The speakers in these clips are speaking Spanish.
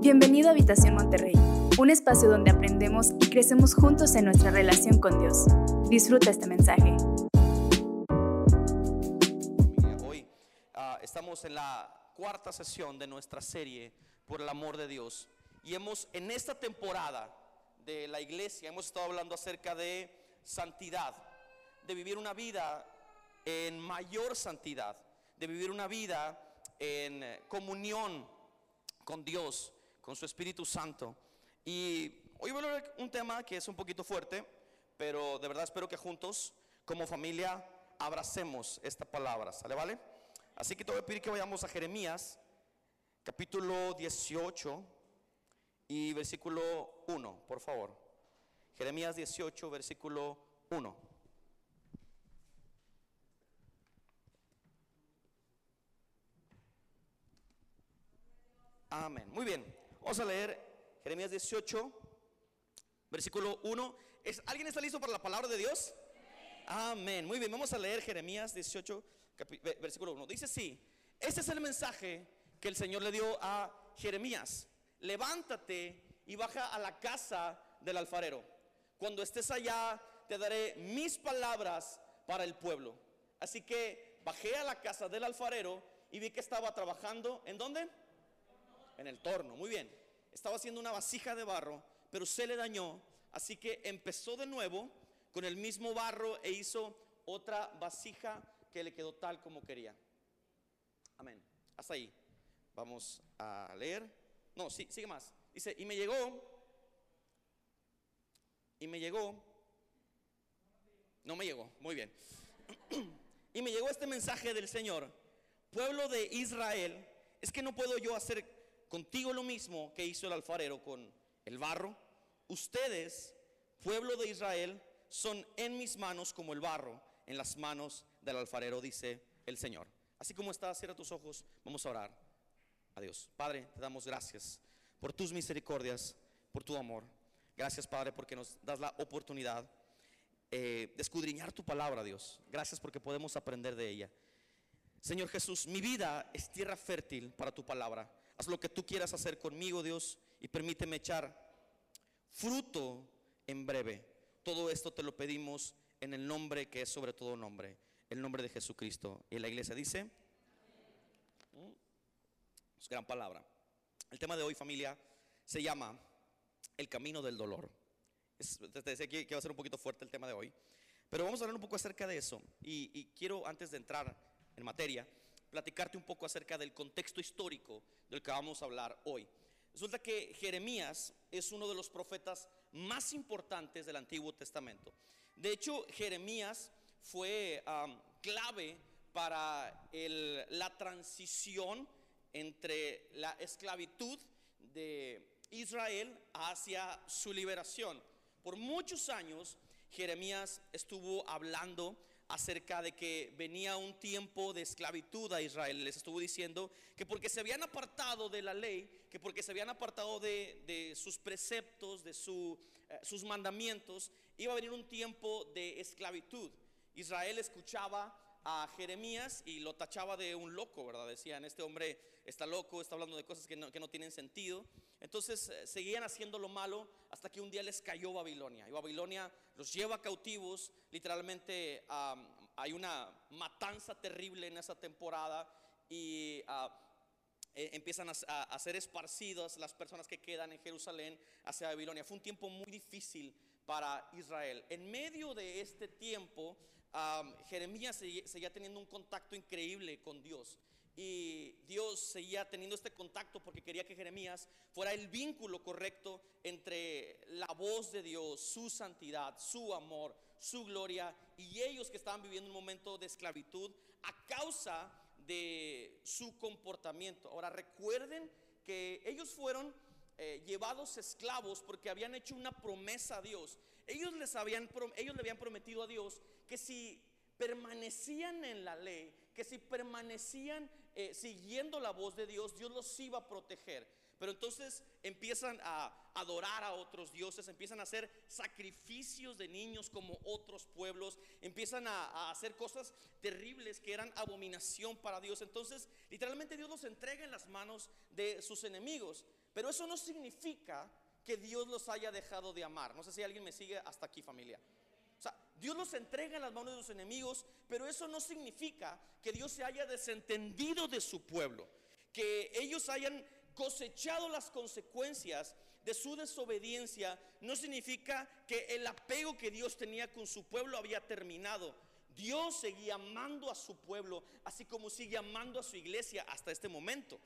Bienvenido a Habitación Monterrey, un espacio donde aprendemos y crecemos juntos en nuestra relación con Dios. Disfruta este mensaje. Hoy ah, estamos en la cuarta sesión de nuestra serie Por el amor de Dios. Y hemos, en esta temporada de la iglesia, hemos estado hablando acerca de santidad, de vivir una vida en mayor santidad, de vivir una vida en comunión con Dios, con su Espíritu Santo. Y hoy voy a hablar un tema que es un poquito fuerte, pero de verdad espero que juntos, como familia, abracemos esta palabra. ¿Sale, vale? Así que te voy a pedir que vayamos a Jeremías, capítulo 18 y versículo 1, por favor. Jeremías 18, versículo 1. Amén. Muy bien. Vamos a leer Jeremías 18, versículo 1. ¿Es, ¿Alguien está listo para la palabra de Dios? Amén. Muy bien, vamos a leer Jeremías 18, versículo 1. Dice así, este es el mensaje que el Señor le dio a Jeremías. Levántate y baja a la casa del alfarero. Cuando estés allá, te daré mis palabras para el pueblo. Así que bajé a la casa del alfarero y vi que estaba trabajando. ¿En dónde? En el torno, muy bien. Estaba haciendo una vasija de barro, pero se le dañó, así que empezó de nuevo con el mismo barro e hizo otra vasija que le quedó tal como quería. Amén. Hasta ahí. Vamos a leer. No, sí, sigue más. Dice, y me llegó, y me llegó, no me llegó, muy bien. y me llegó este mensaje del Señor, pueblo de Israel, es que no puedo yo hacer contigo lo mismo que hizo el alfarero con el barro. Ustedes, pueblo de Israel, son en mis manos como el barro en las manos del alfarero, dice el Señor. Así como está, cierra tus ojos, vamos a orar. Adiós. Padre, te damos gracias por tus misericordias, por tu amor. Gracias, Padre, porque nos das la oportunidad eh, de escudriñar tu palabra, Dios. Gracias porque podemos aprender de ella. Señor Jesús, mi vida es tierra fértil para tu palabra. Haz lo que tú quieras hacer conmigo, Dios, y permíteme echar fruto en breve. Todo esto te lo pedimos en el nombre que es sobre todo nombre, el nombre de Jesucristo. Y la iglesia dice, mm, es gran palabra. El tema de hoy, familia, se llama el camino del dolor. te decía que, va a ser un poquito fuerte el tema de hoy, pero vamos a hablar un poco acerca de eso. y quiero, antes de entrar en materia, platicarte un poco acerca del contexto histórico del que vamos a hablar hoy. Resulta que Jeremías es uno de los profetas más importantes del Antiguo Testamento. De hecho, Jeremías fue clave para la transición entre la esclavitud de Israel hacia su liberación. Por muchos años, Jeremías estuvo hablando acerca de que venía un tiempo de esclavitud a Israel. Les estuvo diciendo que porque se habían apartado de la ley, que porque se habían apartado de, sus preceptos, de eh, sus mandamientos, iba a venir un tiempo de esclavitud. Israel escuchaba a Jeremías y lo tachaba de un loco, ¿verdad? Decían, este hombre está loco, está hablando de cosas que no, que no tienen sentido. Entonces eh, seguían haciendo lo malo hasta que un día les cayó Babilonia. Y Babilonia los lleva cautivos, literalmente hay una matanza terrible en esa temporada y ah, e, empiezan a, ser esparcidas las personas que quedan en Jerusalén hacia Babilonia. Fue un tiempo muy difícil para Israel. En medio de este tiempo, Jeremías seguía teniendo un contacto increíble con Dios y Dios seguía teniendo este contacto porque quería que Jeremías fuera el vínculo correcto entre la voz de Dios, su santidad, su amor, su gloria y ellos que estaban viviendo un momento de esclavitud a causa de su comportamiento. Ahora recuerden que ellos fueron eh, llevados esclavos porque habían hecho una promesa a Dios. Ellos les habían ellos le habían prometido a Dios que si permanecían en la ley, que si permanecían eh, siguiendo la voz de Dios, Dios los iba a proteger. Pero entonces empiezan a adorar a otros dioses, empiezan a hacer sacrificios de niños como otros pueblos, empiezan a, a, hacer cosas terribles que eran abominación para Dios. Entonces, literalmente Dios los entrega en las manos de sus enemigos. Pero eso no significa que Dios los haya dejado de amar. No sé si alguien me sigue hasta aquí, familia. Dios los entrega en las manos de sus enemigos, pero eso no significa que Dios se haya desentendido de su pueblo, que ellos hayan cosechado las consecuencias de su desobediencia, no significa que el apego que Dios tenía con su pueblo había terminado. Dios seguía amando a su pueblo, así como sigue amando a su iglesia hasta este momento.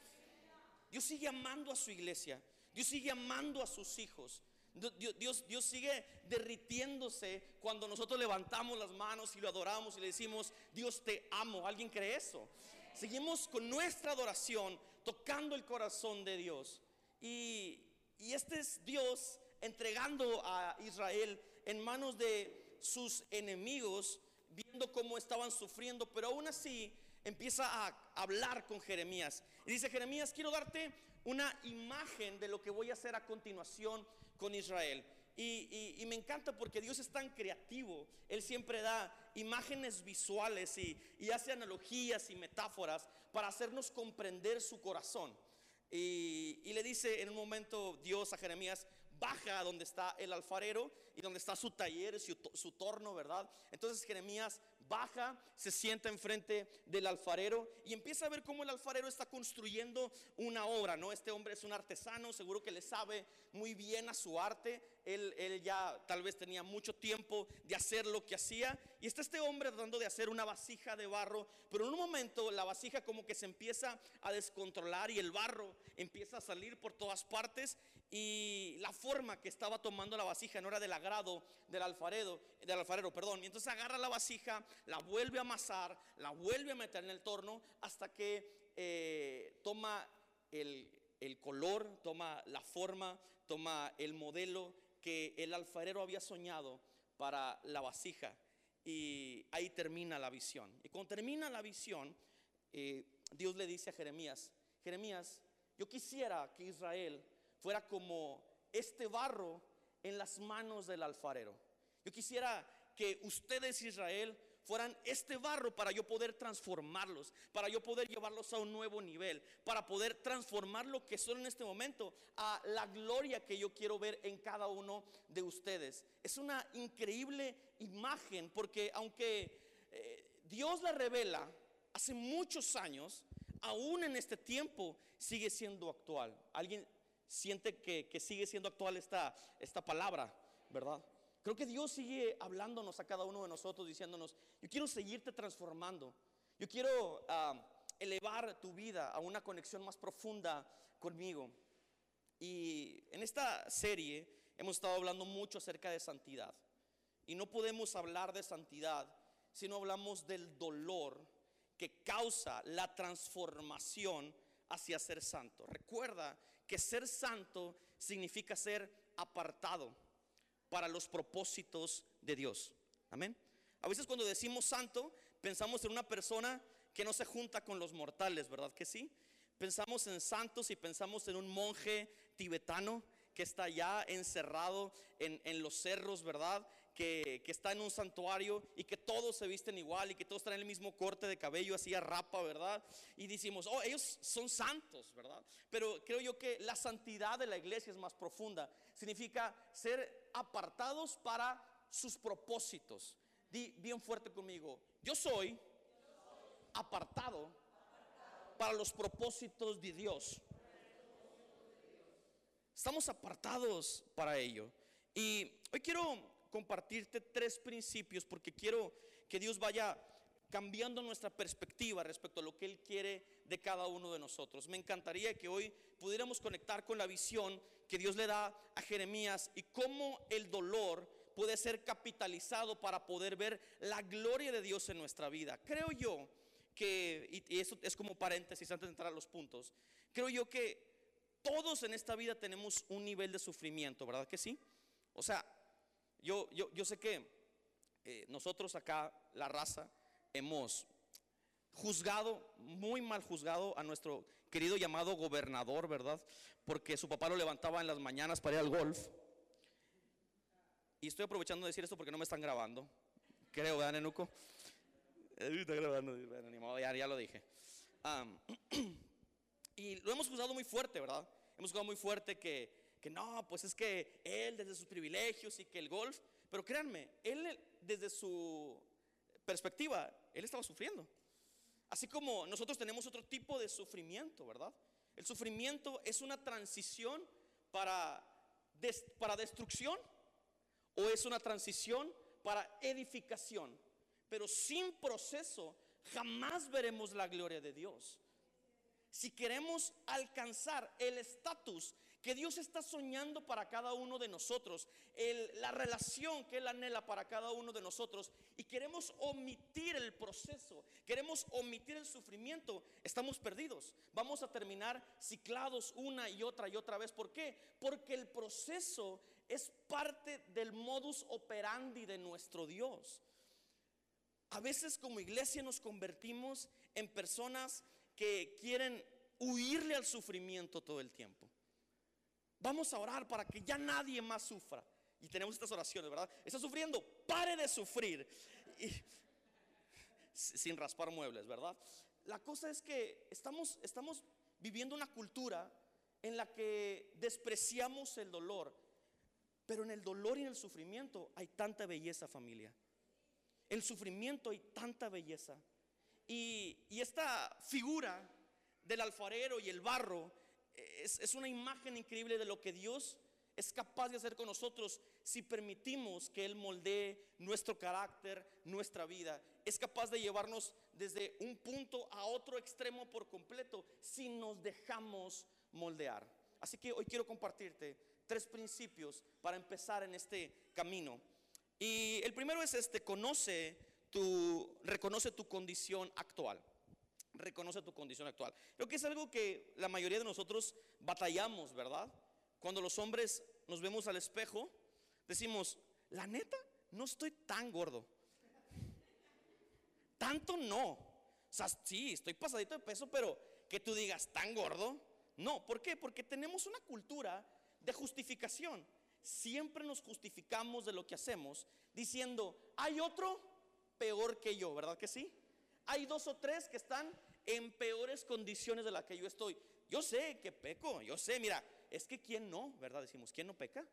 Dios sigue amando a su iglesia, Dios sigue amando a sus hijos. Dios, sigue derritiéndose cuando nosotros levantamos las manos y lo adoramos y le decimos, Dios te amo. ¿Alguien cree eso? Seguimos con nuestra adoración tocando el corazón de Dios. Y, y este es Dios entregando a Israel en manos de sus enemigos, viendo cómo estaban sufriendo, pero aún así empieza a hablar con Jeremías. Y dice, Jeremías, quiero darte una imagen de lo que voy a hacer a continuación con Israel. Y, y, me encanta porque Dios es tan creativo. Él siempre da imágenes visuales y, y hace analogías y metáforas para hacernos comprender su corazón. Y, y, le dice en un momento Dios a Jeremías, baja donde está el alfarero y donde está su taller, su, su torno, ¿verdad? Entonces Jeremías baja, se sienta enfrente del alfarero y empieza a ver cómo el alfarero está construyendo una obra, ¿no? Este hombre es un artesano, seguro que le sabe muy bien a su arte. Él, él ya tal vez tenía mucho tiempo de hacer lo que hacía. Y está este hombre tratando de hacer una vasija de barro, pero en un momento la vasija como que se empieza a descontrolar y el barro empieza a salir por todas partes y la forma que estaba tomando la vasija no era del agrado del alfarero, del alfarero, perdón. Y entonces agarra la vasija, la vuelve a amasar, la vuelve a meter en el torno hasta que eh, toma el, el color, toma la forma, toma el modelo que el alfarero había soñado para la vasija. Y ahí termina la visión. Y cuando termina la visión, eh, Dios le dice a Jeremías, Jeremías, yo quisiera que Israel fuera como este barro en las manos del alfarero. Yo quisiera que ustedes, Israel, fueran este barro para yo poder transformarlos, para yo poder llevarlos a un nuevo nivel, para poder transformar lo que son en este momento a la gloria que yo quiero ver en cada uno de ustedes. Es una increíble imagen porque aunque eh, Dios la revela hace muchos años, aún en este tiempo sigue siendo actual. ¿Alguien siente que, sigue siendo actual esta, esta palabra, verdad? Creo que Dios sigue hablándonos a cada uno de nosotros, diciéndonos, yo quiero seguirte transformando, yo quiero ah, elevar tu vida a una conexión más profunda conmigo. Y en esta serie hemos estado hablando mucho acerca de santidad. Y no podemos hablar de santidad si no hablamos del dolor que causa la transformación hacia ser santo. Recuerda que ser santo significa ser apartado para los propósitos de Dios. Amén. A veces cuando decimos santo, pensamos en una persona que no se junta con los mortales, ¿verdad que sí? Pensamos en santos y pensamos en un monje tibetano que está ya encerrado en, en los cerros, ¿verdad? Que, que, está en un santuario y que todos se visten igual y que todos traen el mismo corte de cabello, así a rapa, ¿verdad? Y decimos, oh, ellos son santos, ¿verdad? Pero creo yo que la santidad de la iglesia es más profunda. Significa ser apartados para sus propósitos. Di bien fuerte conmigo, yo soy apartado para los propósitos de Dios. Estamos apartados para ello. Y hoy quiero compartirte tres principios porque quiero que Dios vaya cambiando nuestra perspectiva respecto a lo que Él quiere de cada uno de nosotros. Me encantaría que hoy pudiéramos conectar con la visión que Dios le da a Jeremías y cómo el dolor puede ser capitalizado para poder ver la gloria de Dios en nuestra vida. Creo yo que, y eso es como paréntesis antes de entrar a los puntos, creo yo que todos en esta vida tenemos un nivel de sufrimiento, ¿verdad que sí? O sea, yo, yo, yo sé que eh, nosotros acá, la raza, hemos juzgado, muy mal juzgado a nuestro querido llamado gobernador, ¿verdad? Porque su papá lo levantaba en las mañanas para ir al golf. Y estoy aprovechando de decir esto porque no me están grabando. Creo, ¿verdad, Nenuco? Está grabando, ya, ya lo dije. y lo hemos juzgado muy fuerte, ¿verdad? Hemos juzgado muy fuerte que, que no, pues es que él desde sus privilegios y que el golf, pero créanme, él desde su perspectiva, él estaba sufriendo. Así como nosotros tenemos otro tipo de sufrimiento, ¿verdad? El sufrimiento es una transición para, para destrucción o es una transición para edificación. Pero sin proceso jamás veremos la gloria de Dios. Si queremos alcanzar el estatus que Dios está soñando para cada uno de nosotros, la relación que Él anhela para cada uno de nosotros, y queremos omitir el proceso, queremos omitir el sufrimiento, estamos perdidos. Vamos a terminar ciclados una y otra y otra vez. ¿Por qué? Porque el proceso es parte del modus operandi de nuestro Dios. A veces como iglesia nos convertimos en personas que quieren huirle al sufrimiento todo el tiempo. Vamos a orar para que ya nadie más sufra. Y tenemos estas oraciones, ¿verdad? Está sufriendo, pare de sufrir. sin raspar muebles, ¿verdad? La cosa es que estamos, estamos viviendo una cultura en la que despreciamos el dolor, pero en el dolor y en el sufrimiento hay tanta belleza familia. En el sufrimiento hay tanta belleza. Y, y esta figura del alfarero y el barro es, una imagen increíble de lo que Dios es capaz de hacer con nosotros si permitimos que Él moldee nuestro carácter, nuestra vida. Es capaz de llevarnos desde un punto a otro extremo por completo si nos dejamos moldear. Así que hoy quiero compartirte tres principios para empezar en este camino. Y el primero es este, conoce tu, reconoce tu condición actual reconoce tu condición actual. Creo que es algo que la mayoría de nosotros batallamos, ¿verdad? Cuando los hombres nos vemos al espejo, decimos, la neta, no estoy tan gordo. Tanto no. O sea, sí, estoy pasadito de peso, pero que tú digas tan gordo, no. ¿Por qué? Porque tenemos una cultura de justificación. Siempre nos justificamos de lo que hacemos diciendo, hay otro peor que yo, ¿verdad que sí? Hay dos o tres que están en peores condiciones de las que yo estoy. Yo sé que peco, yo sé, mira, es que quién no, ¿verdad? Decimos, ¿quién no peca?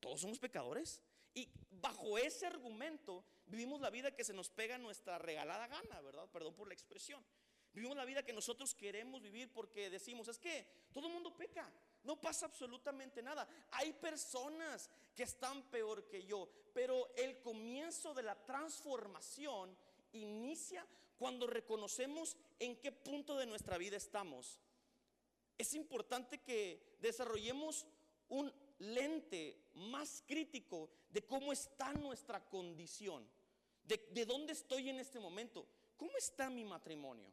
Todos somos pecadores. Y bajo ese argumento vivimos la vida que se nos pega nuestra regalada gana, ¿verdad? Perdón por la expresión. Vivimos la vida que nosotros queremos vivir porque decimos, es que todo el mundo peca, no pasa absolutamente nada. Hay personas que están peor que yo, pero el comienzo de la transformación inicia cuando reconocemos en qué punto de nuestra vida estamos. Es importante que desarrollemos un lente más crítico de cómo está nuestra condición, de, de dónde estoy en este momento, cómo está mi matrimonio,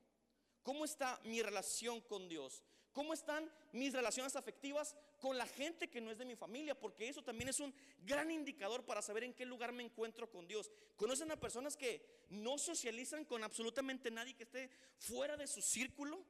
cómo está mi relación con Dios, ¿Cómo están mis relaciones afectivas con la gente que no es de mi familia? Porque eso también es un gran indicador para saber en qué lugar me encuentro con Dios. ¿Conocen a personas que no socializan con absolutamente nadie que esté fuera de su círculo?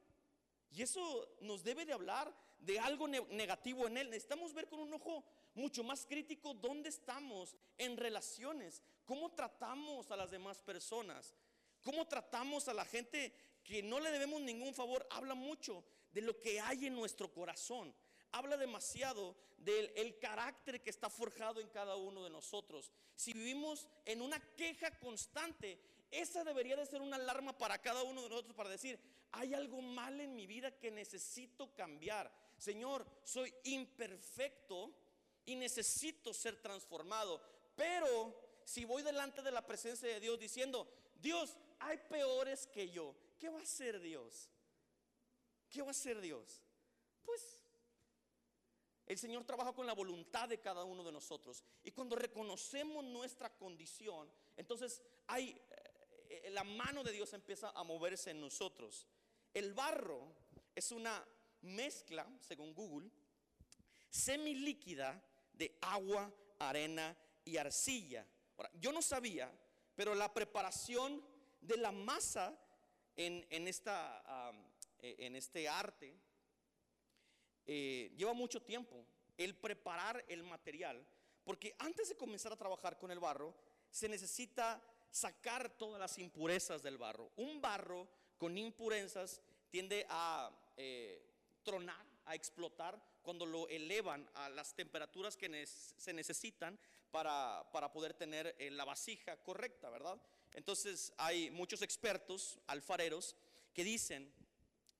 Y eso nos debe de hablar de algo negativo en él. Necesitamos ver con un ojo mucho más crítico dónde estamos en relaciones, cómo tratamos a las demás personas, cómo tratamos a la gente que no le debemos ningún favor. Habla mucho de lo que hay en nuestro corazón. Habla demasiado del el carácter que está forjado en cada uno de nosotros. Si vivimos en una queja constante, esa debería de ser una alarma para cada uno de nosotros para decir, hay algo mal en mi vida que necesito cambiar. Señor, soy imperfecto y necesito ser transformado. Pero si voy delante de la presencia de Dios diciendo, Dios, hay peores que yo, ¿qué va a hacer Dios? ¿Qué va a hacer Dios? Pues el Señor trabaja con la voluntad de cada uno de nosotros. Y cuando reconocemos nuestra condición, entonces hay eh, la mano de Dios empieza a moverse en nosotros. El barro es una mezcla, según Google, semilíquida de agua, arena y arcilla. Yo no sabía, pero la preparación de la masa en, esta, e, en este arte eh, lleva mucho tiempo el preparar el material, porque antes de comenzar a trabajar con el barro, se necesita sacar todas las impurezas del barro. Un barro con impurezas tiende a eh, tronar, a explotar cuando lo elevan a las temperaturas que se necesitan para, poder tener eh, la vasija correcta, ¿verdad? Entonces hay muchos expertos, alfareros, que dicen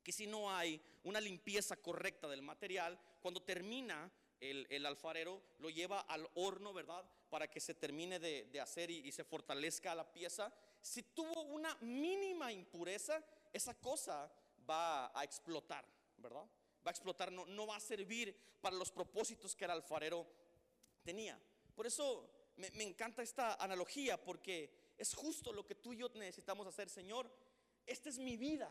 que si no hay una limpieza correcta del material, cuando termina el, alfarero lo lleva al horno, ¿verdad? Para que se termine de, hacer y, se fortalezca la pieza. Si tuvo una mínima impureza, esa cosa va a explotar, ¿verdad? Va a explotar, no, no va a servir para los propósitos que el alfarero tenía. Por eso me, me encanta esta analogía, porque es justo lo que tú y yo necesitamos hacer, Señor. Esta es mi vida,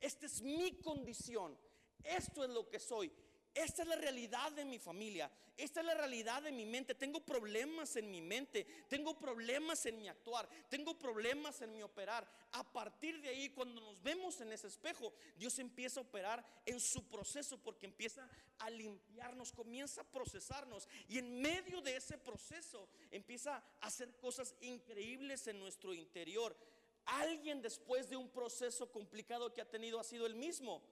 esta es mi condición, esto es lo que soy. Esta es la realidad de mi familia. Esta es la realidad de mi mente. Tengo problemas en mi mente. Tengo problemas en mi actuar. Tengo problemas en mi operar. A partir de ahí, cuando nos vemos en ese espejo, Dios empieza a operar en su proceso porque empieza a limpiarnos, comienza a procesarnos. Y en medio de ese proceso empieza a hacer cosas increíbles en nuestro interior. Alguien después de un proceso complicado que ha tenido ha sido el mismo.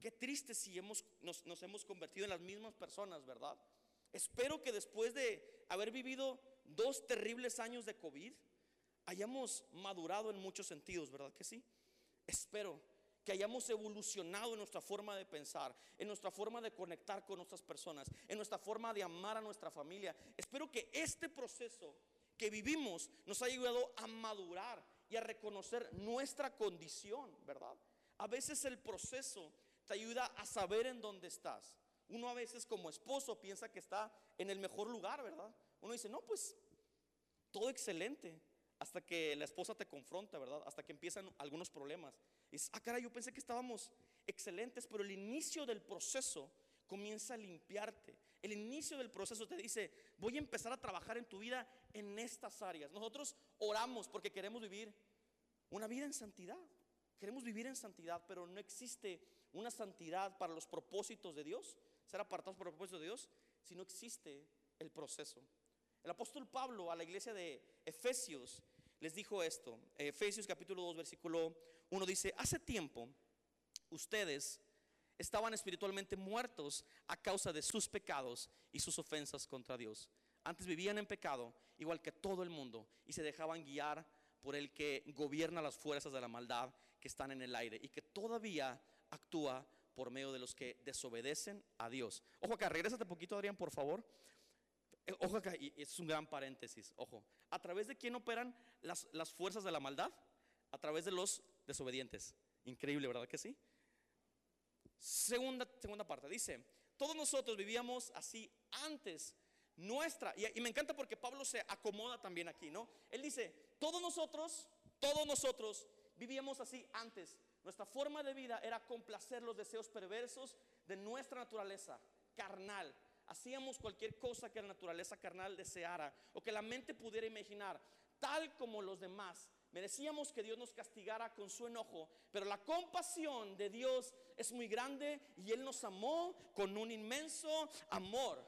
Qué triste si hemos, nos, hemos convertido en las mismas personas, ¿verdad? Espero que después de haber vivido dos terribles años de COVID, hayamos madurado en muchos sentidos, ¿verdad que sí? Espero que hayamos evolucionado en nuestra forma de pensar, en nuestra forma de conectar con otras personas, en nuestra forma de amar a nuestra familia. Espero que este proceso que vivimos nos haya ayudado a madurar y a reconocer nuestra condición, ¿verdad? A veces el proceso te ayuda a saber en dónde estás. Uno a veces como esposo piensa que está en el mejor lugar, ¿verdad? Uno dice, no, pues todo excelente. Hasta que la esposa te confronta, ¿verdad? Hasta que empiezan algunos problemas. Y ah, cara, yo pensé que estábamos excelentes, pero el inicio del proceso comienza a limpiarte. El inicio del proceso te dice, voy a empezar a trabajar en tu vida en estas áreas. Nosotros oramos porque queremos vivir una vida en santidad. Queremos vivir en santidad, pero no existe una santidad para los propósitos de Dios, ser apartados por propósitos de Dios, si no existe el proceso. El apóstol Pablo a la iglesia de Efesios les dijo esto. Efesios capítulo 2 versículo 1 dice, hace tiempo ustedes estaban espiritualmente muertos a causa de sus pecados y sus ofensas contra Dios. Antes vivían en pecado, igual que todo el mundo, y se dejaban guiar por el que gobierna las fuerzas de la maldad que están en el aire y que todavía actúa por medio de los que desobedecen a Dios. Ojo acá, regrésate poquito, Adrián, por favor. Eh, ojo acá, y es un gran paréntesis, ojo. ¿A través de quién operan las, las fuerzas de la maldad? A través de los desobedientes. Increíble, ¿verdad que sí? Segunda, segunda parte, dice, todos nosotros vivíamos así antes nuestra, y, y, me encanta porque Pablo se acomoda también aquí, ¿no? Él dice, todos nosotros, todos nosotros vivíamos así antes. Nuestra forma de vida era complacer los deseos perversos de nuestra naturaleza carnal. Hacíamos cualquier cosa que la naturaleza carnal deseara o que la mente pudiera imaginar, tal como los demás. Merecíamos que Dios nos castigara con su enojo, pero la compasión de Dios es muy grande y Él nos amó con un inmenso amor.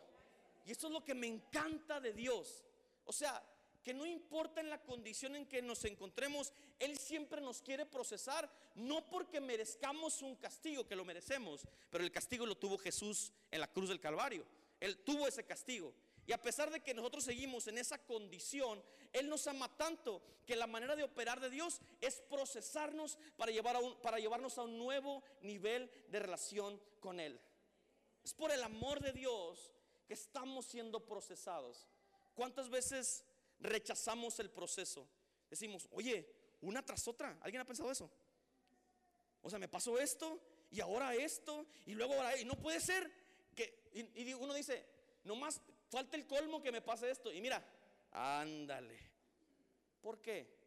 Y esto es lo que me encanta de Dios. O sea, que no importa en la condición en que nos encontremos, Él siempre nos quiere procesar, no porque merezcamos un castigo, que lo merecemos, pero el castigo lo tuvo Jesús en la cruz del Calvario. Él tuvo ese castigo. Y a pesar de que nosotros seguimos en esa condición, Él nos ama tanto que la manera de operar de Dios es procesarnos para, llevar para llevarnos a un nuevo nivel de relación con Él. Es por el amor de Dios que estamos siendo procesados. ¿Cuántas veces rechazamos el proceso. Decimos, oye, una tras otra. ¿Alguien ha pensado eso? O sea, me pasó esto y ahora esto y luego ahora y no puede ser que y, uno dice, nomás falta el colmo que me pase esto y mira, ándale. ¿Por qué?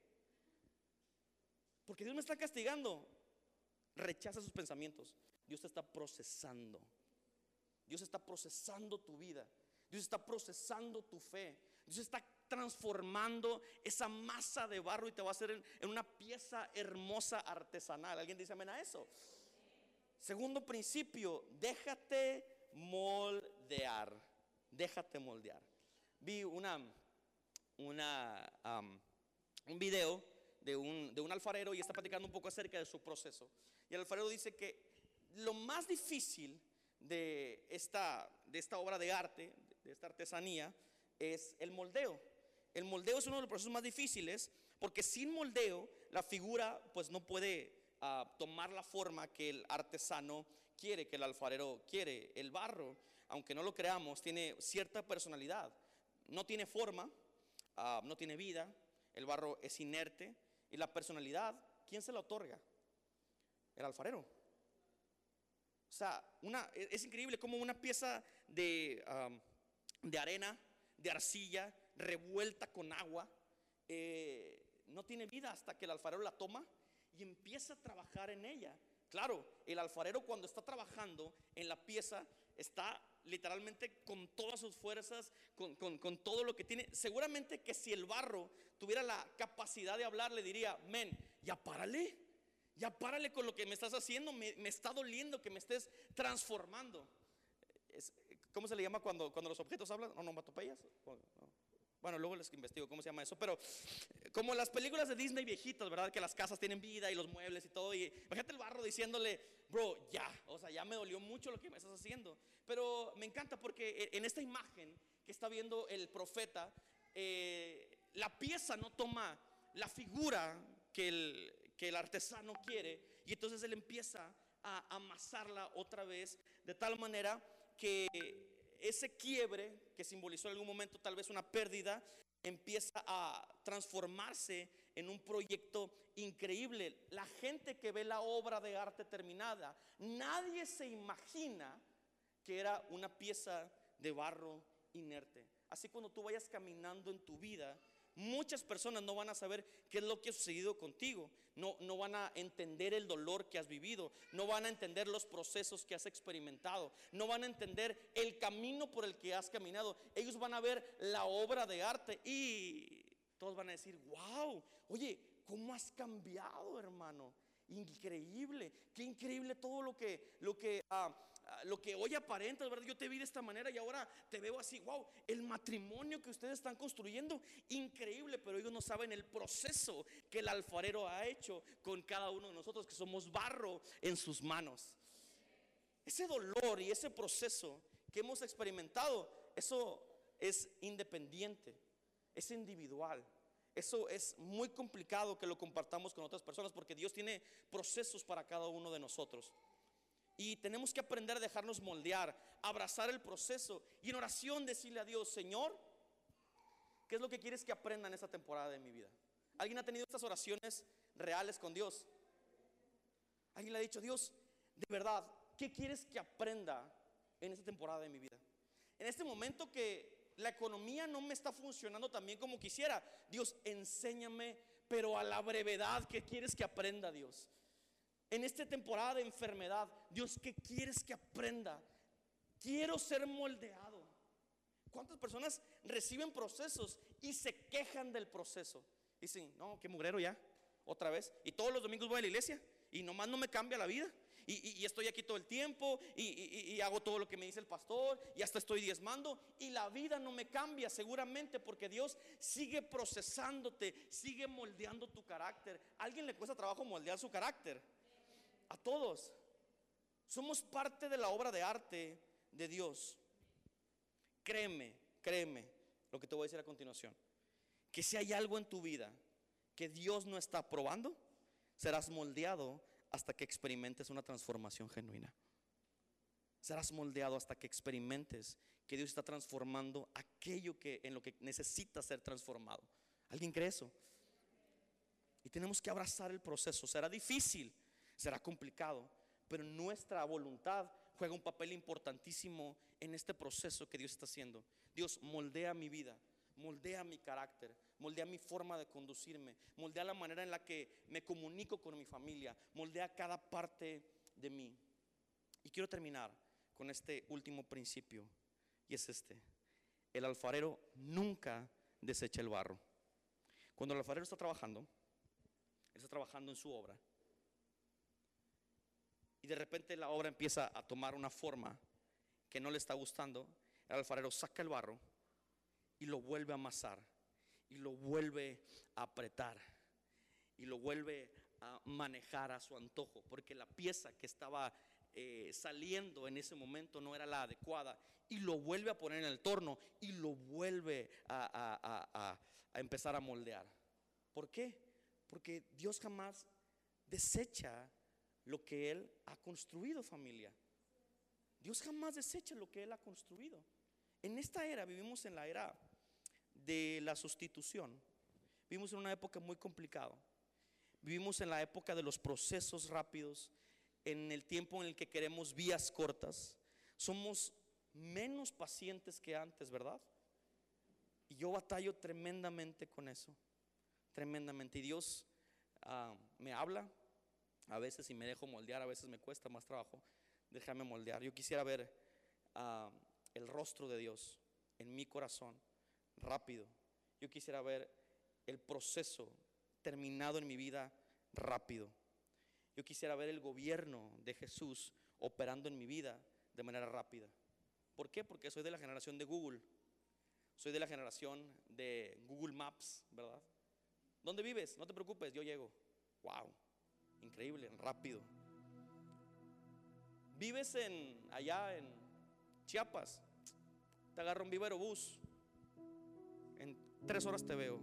Porque Dios me está castigando. Rechaza sus pensamientos. Dios te está procesando. Dios está procesando tu vida. Dios está procesando tu fe. Dios está transformando esa masa de barro y te va a hacer en, una pieza hermosa artesanal. ¿Alguien dice amén a eso? Segundo principio, déjate moldear. Déjate moldear. Vi una, un video de un, de un alfarero y está platicando un poco acerca de su proceso. Y el alfarero dice que lo más difícil de esta, de esta obra de arte, de esta artesanía, es el moldeo. El moldeo es uno de los procesos más difíciles porque sin moldeo la figura pues no puede ah, tomar la forma que el artesano quiere, que el alfarero quiere. El barro, aunque no lo creamos, tiene cierta personalidad. No tiene forma, ah, no tiene vida, el barro es inerte y la personalidad, ¿quién se la otorga? El alfarero. O sea, una, e, es increíble como una pieza de, de arena, de arcilla, revuelta con agua, eh, no tiene vida hasta que el alfarero la toma y empieza a trabajar en ella. Claro, el alfarero cuando está trabajando en la pieza está literalmente con todas sus fuerzas, con, todo lo que tiene. Seguramente que si el barro tuviera la capacidad de hablar, le diría, men, ya párale, ya párale con lo que me estás haciendo, me, está doliendo que me estés transformando. ¿Cómo se le llama cuando, cuando los objetos hablan? ¿Onomatopeyas? No. Bueno, luego les investigo cómo se llama eso, pero eh, como las películas de Disney viejitas, ¿verdad? Que las casas tienen vida y los muebles y todo. Y imagínate el barro diciéndole, bro, ya, o sea, ya me dolió mucho lo que me estás haciendo. Pero me encanta porque e, en esta imagen que está viendo el profeta, eh, la pieza no toma la figura que el, que el artesano quiere y entonces él empieza a amasarla otra vez de tal manera que ese quiebre que simbolizó en algún momento tal vez una pérdida, empieza a transformarse en un proyecto increíble. La gente que ve la obra de arte terminada, nadie se imagina que era una pieza de barro inerte. Así cuando tú vayas caminando en tu vida, muchas personas no van a saber qué es lo que ha sucedido contigo. No, no van a entender el dolor que has vivido. No van a entender los procesos que has experimentado. No van a entender el camino por el que has caminado. Ellos van a ver la obra de arte y todos van a decir, wow, oye, ¿cómo has cambiado, hermano? Increíble, qué increíble todo lo que, lo que ah, lo que hoy aparenta, ¿verdad? Yo te vi de esta manera y ahora te veo así, wow, el matrimonio que ustedes están construyendo, increíble, pero ellos no saben el proceso que el alfarero ha hecho con cada uno de nosotros, que somos barro en sus manos. Ese dolor y ese proceso que hemos experimentado, eso es independiente, es individual. Eso es muy complicado que lo compartamos con otras personas porque Dios tiene procesos para cada uno de nosotros. Y tenemos que aprender a dejarnos moldear, abrazar el proceso y en oración decirle a Dios, Señor, ¿qué es lo que quieres que aprenda en esta temporada de mi vida? ¿Alguien ha tenido estas oraciones reales con Dios? ¿Alguien le ha dicho, Dios, de verdad, ¿qué quieres que aprenda en esta temporada de mi vida? En este momento que la economía no me está funcionando tan bien como quisiera, Dios, enséñame, pero a la brevedad que quieres que aprenda, Dios en esta temporada de enfermedad, Dios, ¿qué quieres que aprenda? Quiero ser moldeado. ¿Cuántas personas reciben procesos y se quejan del proceso? Dicen, no, qué mugrero ya, otra vez. Y todos los domingos voy a la iglesia y nomás no me cambia la vida. Y, estoy aquí todo el tiempo y, y, hago todo lo que me dice el pastor y hasta estoy diezmando y la vida no me cambia seguramente porque Dios sigue procesándote, sigue moldeando tu carácter. ¿A alguien le cuesta trabajo moldear su carácter? A todos. Somos parte de la obra de arte de Dios. Créeme, créeme lo que te voy a decir a continuación. Que si hay algo en tu vida que Dios no está probando, serás moldeado hasta que experimentes una transformación genuina. Serás moldeado hasta que experimentes que Dios está transformando aquello que en lo que necesita ser transformado. ¿Alguien cree eso? Y tenemos que abrazar el proceso. Será difícil, será complicado, pero nuestra voluntad juega un papel importantísimo en este proceso que Dios está haciendo. Dios moldea mi vida, moldea mi carácter, moldea mi forma de conducirme, moldea la manera en la que me comunico con mi familia, moldea cada parte de mí. Y quiero terminar con este último principio, y es este. El alfarero nunca desecha el barro. Cuando el alfarero está trabajando, está trabajando en su obra, y de repente la obra empieza a tomar una forma que no le está gustando, el alfarero saca el barro y lo vuelve a amasar y lo vuelve a apretar y lo vuelve a manejar a su antojo, porque la pieza que estaba eh, saliendo en ese momento no era la adecuada y lo vuelve a poner en el torno y lo vuelve a, a empezar a moldear. ¿Por qué? Porque Dios jamás desecha lo que Él ha construido, familia. Dios jamás desecha lo que Él ha construido. En esta era vivimos en la era de la sustitución. Vivimos en una época muy complicada. Vivimos en la época de los procesos rápidos, en el tiempo en el que queremos vías cortas. Somos menos pacientes que antes, ¿verdad? Y yo batallo tremendamente con eso, tremendamente. Y Dios ah, me habla a veces y me dejo moldear, a veces me cuesta más trabajo déjame moldear. Yo quisiera ver ah, el rostro de Dios en mi corazón rápido. Yo quisiera ver el proceso terminado en mi vida rápido. Yo quisiera ver el gobierno de Jesús operando en mi vida de manera rápida. ¿Por qué? Porque soy de la generación de Google. Soy de la generación de Google Maps, ¿verdad? ¿Dónde vives? No te preocupes, yo llego. Wow, increíble, rápido. Vives en allá en Chiapas, te agarra un vivero bus. En tres horas te veo.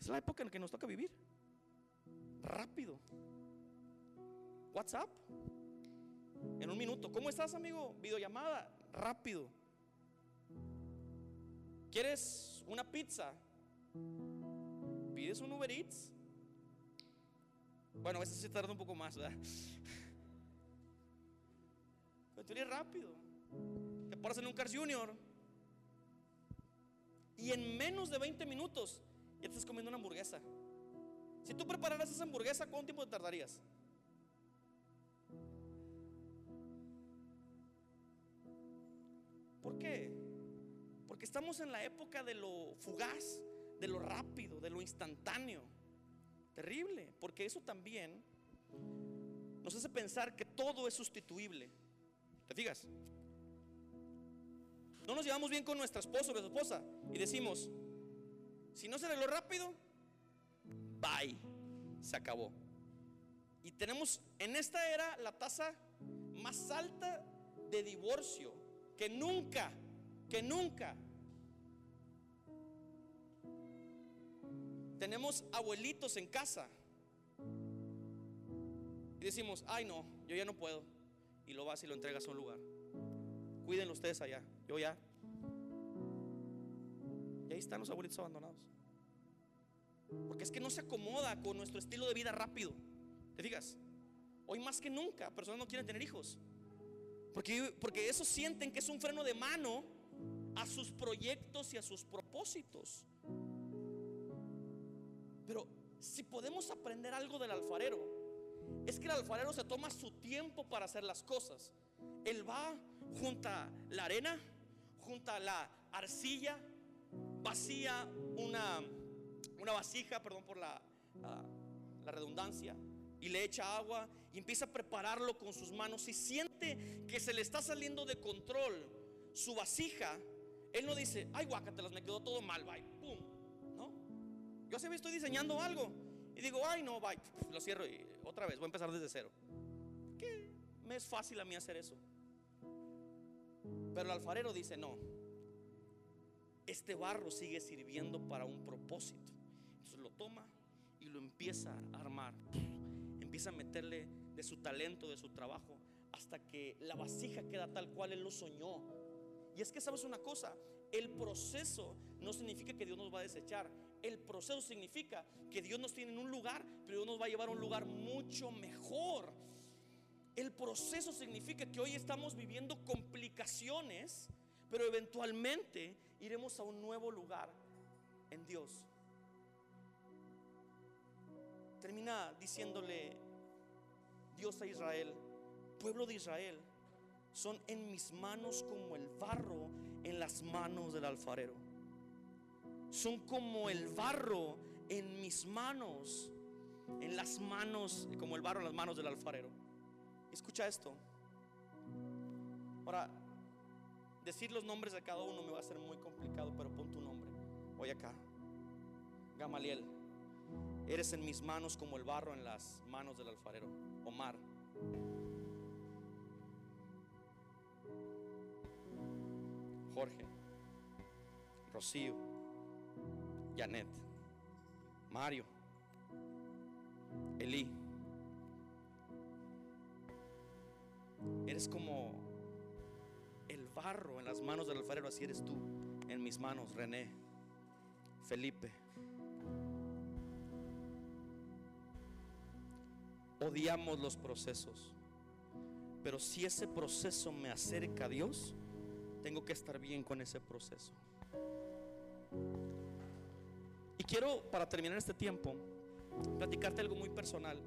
Es la época en la que nos toca vivir. Rápido. WhatsApp. En un minuto. ¿Cómo estás, amigo? Videollamada. Rápido. ¿Quieres una pizza? ¿Pides un Uber Eats? Bueno, a veces se tarda un poco más, ¿verdad? Pero tú rápido. Te paras en un Cars Junior. Y en menos de 20 minutos ya estás comiendo una hamburguesa. Si tú prepararas esa hamburguesa, ¿cuánto tiempo te tardarías? ¿Por qué? Porque estamos en la época de lo fugaz, de lo rápido, de lo instantáneo. Terrible, porque eso también nos hace pensar que todo es sustituible. ¿Te fijas? No nos llevamos bien con nuestra esposa o nuestra esposa y decimos, si no se arregló rápido, bye, se acabó. Y tenemos en esta era la tasa más alta de divorcio que nunca, que nunca. Tenemos abuelitos en casa y decimos, ay no, yo ya no puedo y lo vas y lo entregas a un lugar. Cuídenlo ustedes allá, yo ya. Y ahí están los abuelitos abandonados. Porque es que no se acomoda con nuestro estilo de vida rápido. ¿Te digas? Hoy más que nunca, personas no quieren tener hijos. Porque, porque eso sienten que es un freno de mano a sus proyectos y a sus propósitos. Pero si podemos aprender algo del alfarero, es que el alfarero se toma su tiempo para hacer las cosas. Él va, junta la arena, junta la arcilla, vacía una, una vasija, perdón por la, la redundancia, y le echa agua y empieza a prepararlo con sus manos. Si siente que se le está saliendo de control su vasija, él no dice, ay guácatelas, me quedó todo mal, bye, pum. Yo se estoy diseñando algo y digo, ay no, bye, lo cierro y otra vez, voy a empezar desde cero. ¿Qué? Me es fácil a mí hacer eso. Pero el alfarero dice, no, este barro sigue sirviendo para un propósito. Entonces lo toma y lo empieza a armar. Empieza a meterle de su talento, de su trabajo, hasta que la vasija queda tal cual él lo soñó. Y es que sabes una cosa, el proceso no significa que Dios nos va a desechar. El proceso significa que Dios nos tiene en un lugar, pero Dios nos va a llevar a un lugar mucho mejor. El proceso significa que hoy estamos viviendo complicaciones, pero eventualmente iremos a un nuevo lugar en Dios. Termina diciéndole Dios a Israel, pueblo de Israel, son en mis manos como el barro en las manos del alfarero. Son como el barro en mis manos, en las manos, como el barro en las manos del alfarero. Escucha esto. Ahora, decir los nombres de cada uno me va a ser muy complicado, pero pon tu nombre. Voy acá. Gamaliel, eres en mis manos como el barro en las manos del alfarero. Omar. Jorge. Rocío. Janet. Mario. Eli. Eres como el barro en las manos del alfarero, así eres tú en mis manos, René, Felipe. Odiamos los procesos, pero si ese proceso me acerca a Dios, tengo que estar bien con ese proceso. Quiero, para terminar este tiempo, platicarte algo muy personal.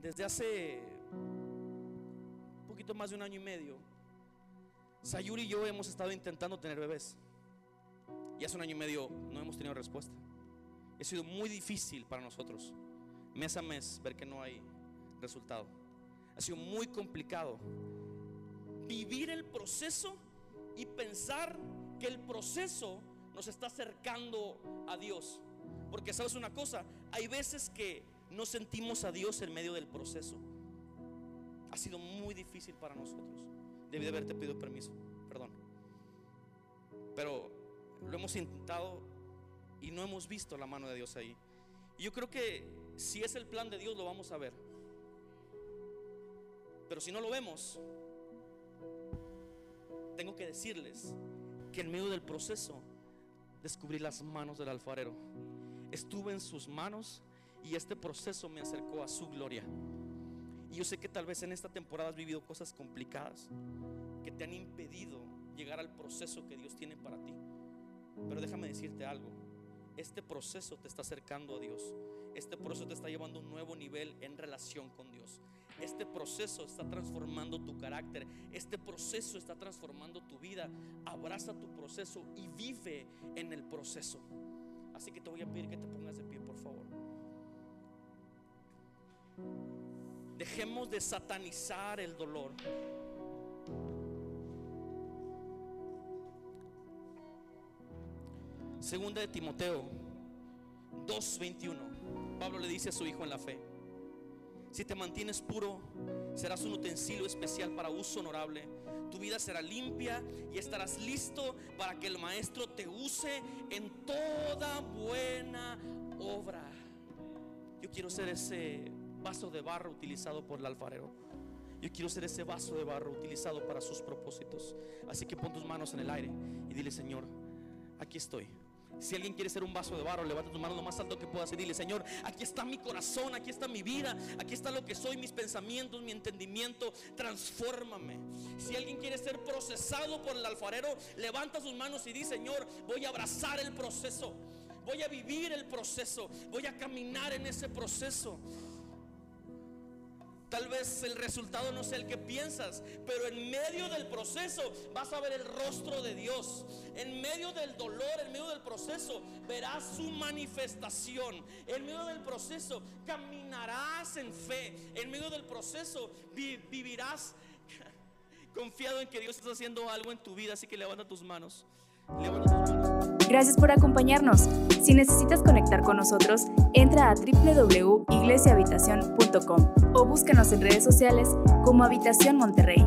desde hace un poquito más de un año y medio, Sayuri y yo hemos estado intentando tener bebés. Y hace un año y medio no hemos tenido respuesta. Ha sido muy difícil para nosotros, mes a mes, ver que no hay resultado. Ha sido muy complicado vivir el proceso y pensar que el proceso nos está acercando a Dios. Porque sabes una cosa, hay veces que no sentimos a Dios en medio del proceso. Ha sido muy difícil para nosotros. Debí de haberte pedido permiso, perdón. Pero lo hemos intentado y no hemos visto la mano de Dios ahí. Y yo creo que si es el plan de Dios lo vamos a ver. Pero si no lo vemos, tengo que decirles que en medio del proceso descubrí las manos del alfarero. Estuve en sus manos y este proceso me acercó a su gloria. Y yo sé que tal vez en esta temporada has vivido cosas complicadas que te han impedido llegar al proceso que Dios tiene para ti. Pero déjame decirte algo, este proceso te está acercando a Dios. Este proceso te está llevando a un nuevo nivel en relación con Dios. Este proceso está transformando tu carácter. Este proceso está transformando tu vida. Abraza tu proceso y vive en el proceso. Así que te voy a pedir que te pongas de pie, por favor. Dejemos de satanizar el dolor. Segunda de Timoteo 2:21. Pablo le dice a su hijo en la fe, si te mantienes puro, serás un utensilio especial para uso honorable. Tu vida será limpia y estarás listo para que el maestro te use en toda buena obra. Yo quiero ser ese vaso de barro utilizado por el alfarero. Yo quiero ser ese vaso de barro utilizado para sus propósitos. Así que pon tus manos en el aire y dile, Señor, aquí estoy. Si alguien quiere ser un vaso de barro, levanta tu mano lo más alto que puedas y dile, Señor, aquí está mi corazón, aquí está mi vida, aquí está lo que soy, mis pensamientos, mi entendimiento, transfórmame. Si alguien quiere ser procesado por el alfarero, levanta sus manos y dice, Señor, voy a abrazar el proceso, voy a vivir el proceso, voy a caminar en ese proceso. Tal vez el resultado no sea el que piensas, pero en medio del proceso vas a ver el rostro de Dios. En medio del dolor, en medio del proceso, verás su manifestación. En medio del proceso caminarás en fe. En medio del proceso vivirás confiado en que Dios está haciendo algo en tu vida. Así que levanta tus manos. Gracias por acompañarnos. Si necesitas conectar con nosotros, entra a www.iglesiahabitacion.com o búscanos en redes sociales como Habitación Monterrey.